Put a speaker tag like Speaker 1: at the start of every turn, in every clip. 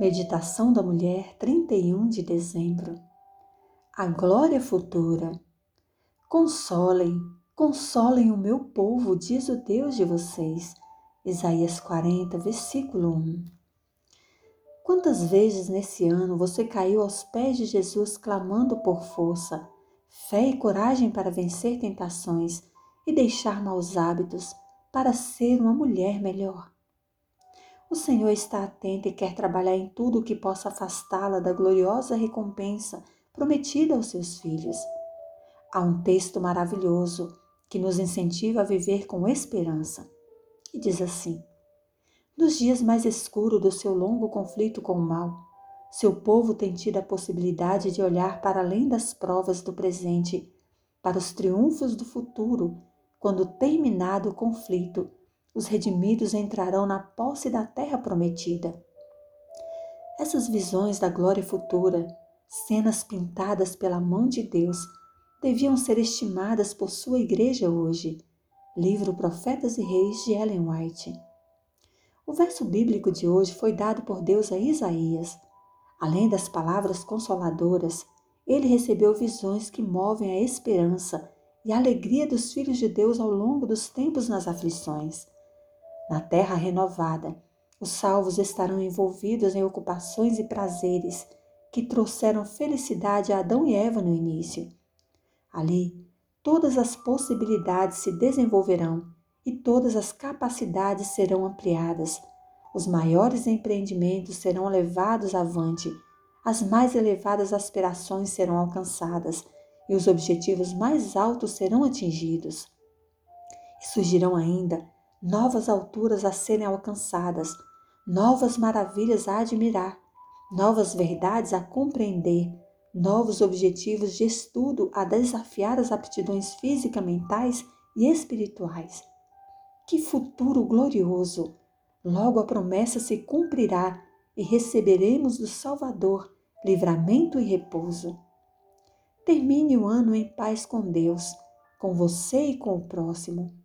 Speaker 1: Meditação da Mulher, 31 de dezembro. A glória futura. Consolem, consolem o meu povo, diz o Deus de vocês. Isaías 40, versículo 1. Quantas vezes nesse ano você caiu aos pés de Jesus clamando por força, fé e coragem para vencer tentações e deixar maus hábitos para ser uma mulher melhor? O Senhor está atento e quer trabalhar em tudo o que possa afastá-la da gloriosa recompensa prometida aos seus filhos. Há um texto maravilhoso que nos incentiva a viver com esperança. E diz assim: Nos dias mais escuros do seu longo conflito com o mal, seu povo tem tido a possibilidade de olhar para além das provas do presente, para os triunfos do futuro, quando terminado o conflito os redimidos entrarão na posse da terra prometida. Essas visões da glória futura, cenas pintadas pela mão de Deus, deviam ser estimadas por sua igreja hoje. Livro Profetas e Reis de Ellen White. O verso bíblico de hoje foi dado por Deus a Isaías. Além das palavras consoladoras, ele recebeu visões que movem a esperança e a alegria dos filhos de Deus ao longo dos tempos nas aflições. Na terra renovada, os salvos estarão envolvidos em ocupações e prazeres que trouxeram felicidade a Adão e Eva no início. Ali, todas as possibilidades se desenvolverão e todas as capacidades serão ampliadas. Os maiores empreendimentos serão levados avante, as mais elevadas aspirações serão alcançadas e os objetivos mais altos serão atingidos. E surgirão ainda novas alturas a serem alcançadas, novas maravilhas a admirar, novas verdades a compreender, novos objetivos de estudo a desafiar as aptidões físicas, mentais e espirituais. Que futuro glorioso! Logo a promessa se cumprirá e receberemos do Salvador livramento e repouso. Termine o ano em paz com Deus, com você e com o próximo.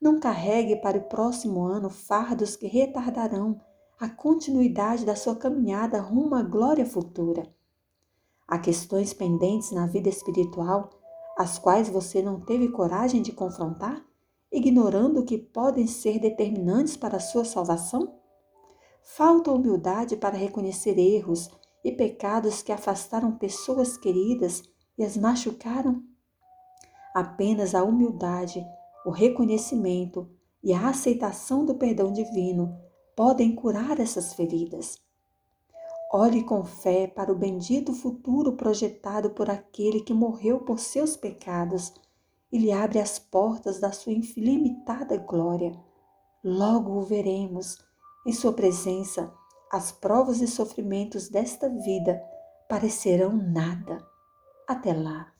Speaker 1: Não carregue para o próximo ano fardos que retardarão a continuidade da sua caminhada rumo à glória futura. Há questões pendentes na vida espiritual as quais você não teve coragem de confrontar, ignorando que podem ser determinantes para a sua salvação? Falta humildade para reconhecer erros e pecados que afastaram pessoas queridas e as machucaram? Apenas a humildade o reconhecimento e a aceitação do perdão divino podem curar essas feridas. Olhe com fé para o bendito futuro projetado por aquele que morreu por seus pecados e lhe abre as portas da sua ilimitada glória. Logo o veremos. Em sua presença, as provas e sofrimentos desta vida parecerão nada. Até lá.